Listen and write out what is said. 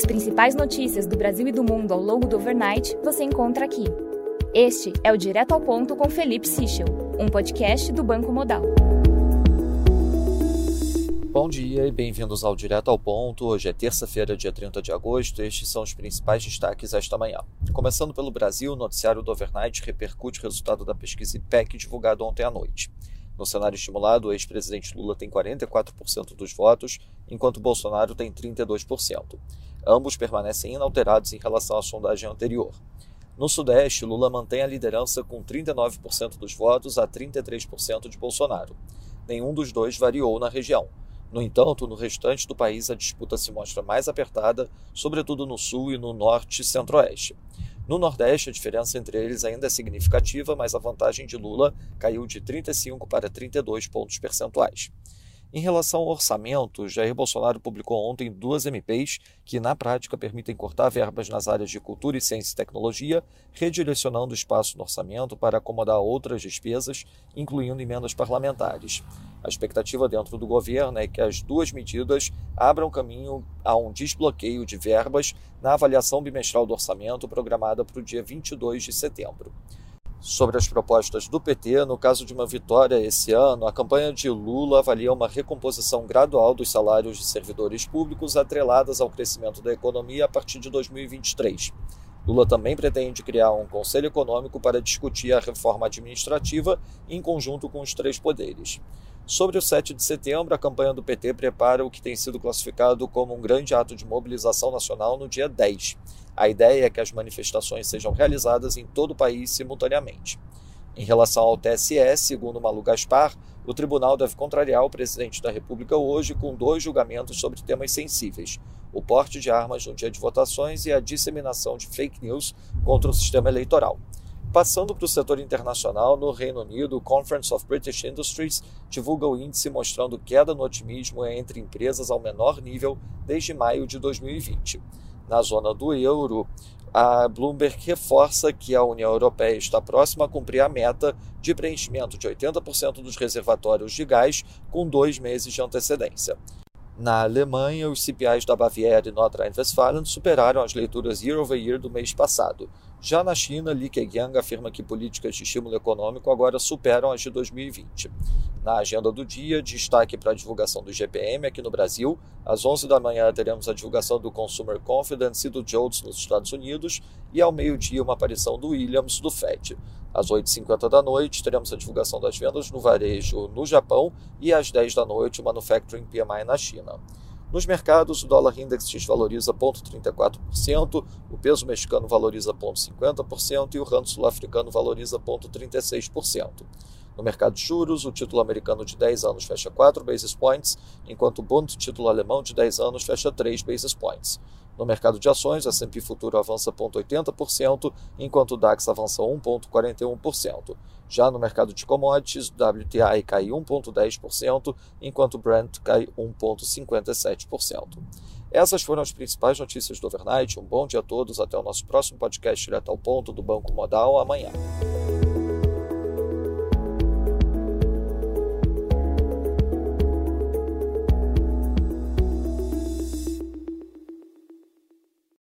As principais notícias do Brasil e do mundo ao longo do overnight você encontra aqui. Este é o Direto ao Ponto com Felipe Sichel, um podcast do Banco Modal. Bom dia e bem-vindos ao Direto ao Ponto. Hoje é terça-feira, dia 30 de agosto. Estes são os principais destaques esta manhã. Começando pelo Brasil, o noticiário do Overnight repercute o resultado da pesquisa IPEC divulgado ontem à noite. No cenário estimulado, o ex-presidente Lula tem 44% dos votos, enquanto Bolsonaro tem 32%. Ambos permanecem inalterados em relação à sondagem anterior. No Sudeste, Lula mantém a liderança com 39% dos votos a 33% de Bolsonaro. Nenhum dos dois variou na região. No entanto, no restante do país a disputa se mostra mais apertada, sobretudo no sul e no norte e centro-oeste. No Nordeste, a diferença entre eles ainda é significativa, mas a vantagem de Lula caiu de 35 para 32 pontos percentuais. Em relação ao orçamento, Jair Bolsonaro publicou ontem duas MPs que, na prática, permitem cortar verbas nas áreas de cultura e ciência e tecnologia, redirecionando espaço no orçamento para acomodar outras despesas, incluindo emendas parlamentares. A expectativa dentro do governo é que as duas medidas abram caminho a um desbloqueio de verbas na avaliação bimestral do orçamento programada para o dia 22 de setembro sobre as propostas do PT. No caso de uma vitória esse ano, a campanha de Lula avalia uma recomposição gradual dos salários de servidores públicos atreladas ao crescimento da economia a partir de 2023. Lula também pretende criar um conselho econômico para discutir a reforma administrativa em conjunto com os três poderes. Sobre o 7 de setembro, a campanha do PT prepara o que tem sido classificado como um grande ato de mobilização nacional no dia 10. A ideia é que as manifestações sejam realizadas em todo o país simultaneamente. Em relação ao TSE, segundo Malu Gaspar, o tribunal deve contrariar o presidente da República hoje com dois julgamentos sobre temas sensíveis: o porte de armas no dia de votações e a disseminação de fake news contra o sistema eleitoral. Passando para o setor internacional, no Reino Unido, o Conference of British Industries divulga o índice mostrando queda no otimismo entre empresas ao menor nível desde maio de 2020. Na zona do euro, a Bloomberg reforça que a União Europeia está próxima a cumprir a meta de preenchimento de 80% dos reservatórios de gás com dois meses de antecedência. Na Alemanha, os CPIs da Baviera e Nordrhein-Westfalen superaram as leituras year over year do mês passado. Já na China, Li Keqiang afirma que políticas de estímulo econômico agora superam as de 2020. Na agenda do dia, destaque para a divulgação do GPM aqui no Brasil. Às 11 da manhã teremos a divulgação do Consumer Confidence e do JOLTS nos Estados Unidos e ao meio-dia uma aparição do Williams do FED. Às 8h50 da noite teremos a divulgação das vendas no varejo no Japão e às 10 da noite o Manufacturing PMI na China. Nos mercados, o dólar index desvaloriza 0,34%, o peso mexicano valoriza 0,50% e o rand sul-africano valoriza 0,36%. No mercado de juros, o título americano de 10 anos fecha 4 basis points, enquanto o Bund título alemão de 10 anos fecha 3 basis points. No mercado de ações, a S&P Futuro avança 0,80%, enquanto o DAX avança 1,41%. Já no mercado de commodities, o WTI cai 1,10%, enquanto o Brent cai 1,57%. Essas foram as principais notícias do overnight. Um bom dia a todos. Até o nosso próximo podcast direto ao ponto do Banco Modal amanhã.